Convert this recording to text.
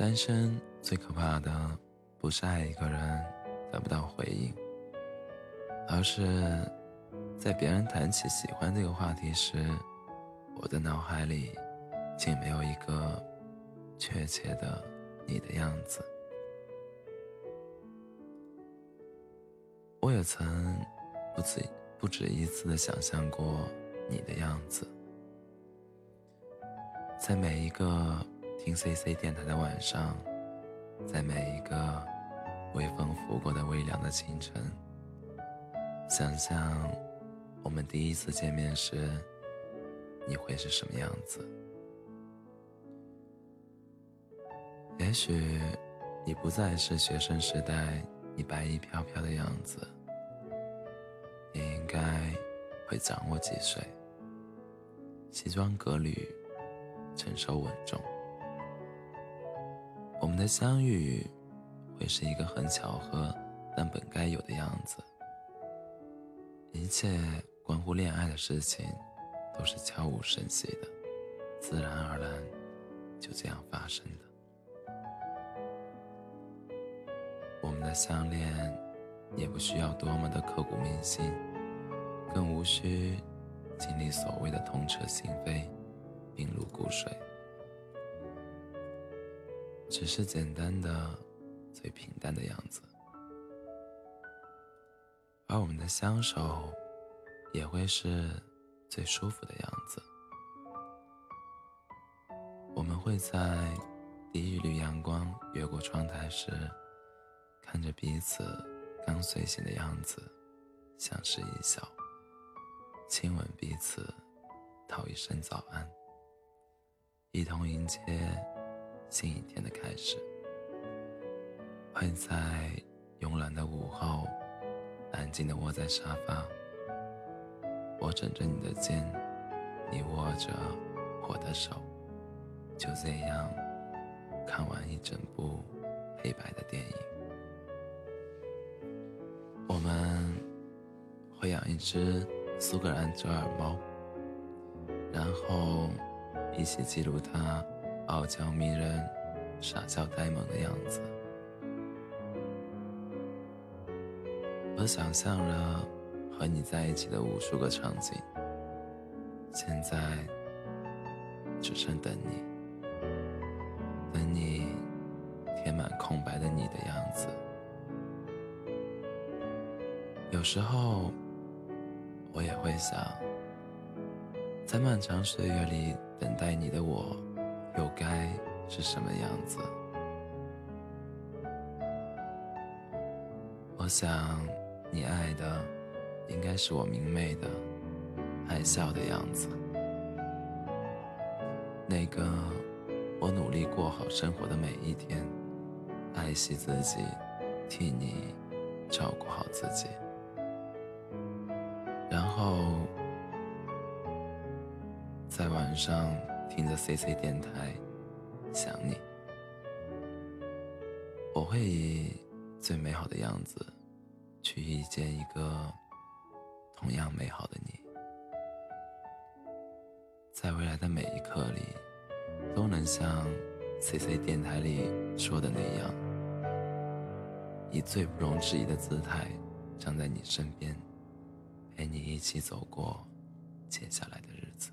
单身最可怕的，不是爱一个人得不到回应，而是在别人谈起喜欢这个话题时，我的脑海里竟没有一个确切的你的样子。我也曾不止不止一次的想象过你的样子，在每一个。听 CC 电台的晚上，在每一个微风拂过的微凉的清晨，想象我们第一次见面时，你会是什么样子？也许你不再是学生时代你白衣飘飘的样子，你应该会长我几岁，西装革履，成熟稳重。的相遇会是一个很巧合，但本该有的样子。一切关乎恋爱的事情，都是悄无声息的，自然而然就这样发生的。我们的相恋也不需要多么的刻骨铭心，更无需经历所谓的痛彻心扉、病入骨髓。只是简单的、最平淡的样子，而我们的相守也会是最舒服的样子。我们会在第一缕阳光越过窗台时，看着彼此刚睡醒的样子，相视一笑，亲吻彼此，道一声早安，一同迎接。新一天的开始，会在慵懒的午后，安静的窝在沙发，我枕着你的肩，你握着我的手，就这样看完一整部黑白的电影。我们会养一只苏格兰折耳猫，然后一起记录它。傲娇迷人、傻笑呆萌的样子，我想象了和你在一起的无数个场景，现在只剩等你，等你填满空白的你的样子。有时候，我也会想，在漫长岁月里等待你的我。是什么样子？我想，你爱的应该是我明媚的、爱笑的样子，那个我努力过好生活的每一天，爱惜自己，替你照顾好自己，然后在晚上。听着 C C 电台，想你，我会以最美好的样子去遇见一个同样美好的你，在未来的每一刻里，都能像 C C 电台里说的那样，以最不容置疑的姿态站在你身边，陪你一起走过接下来的日子。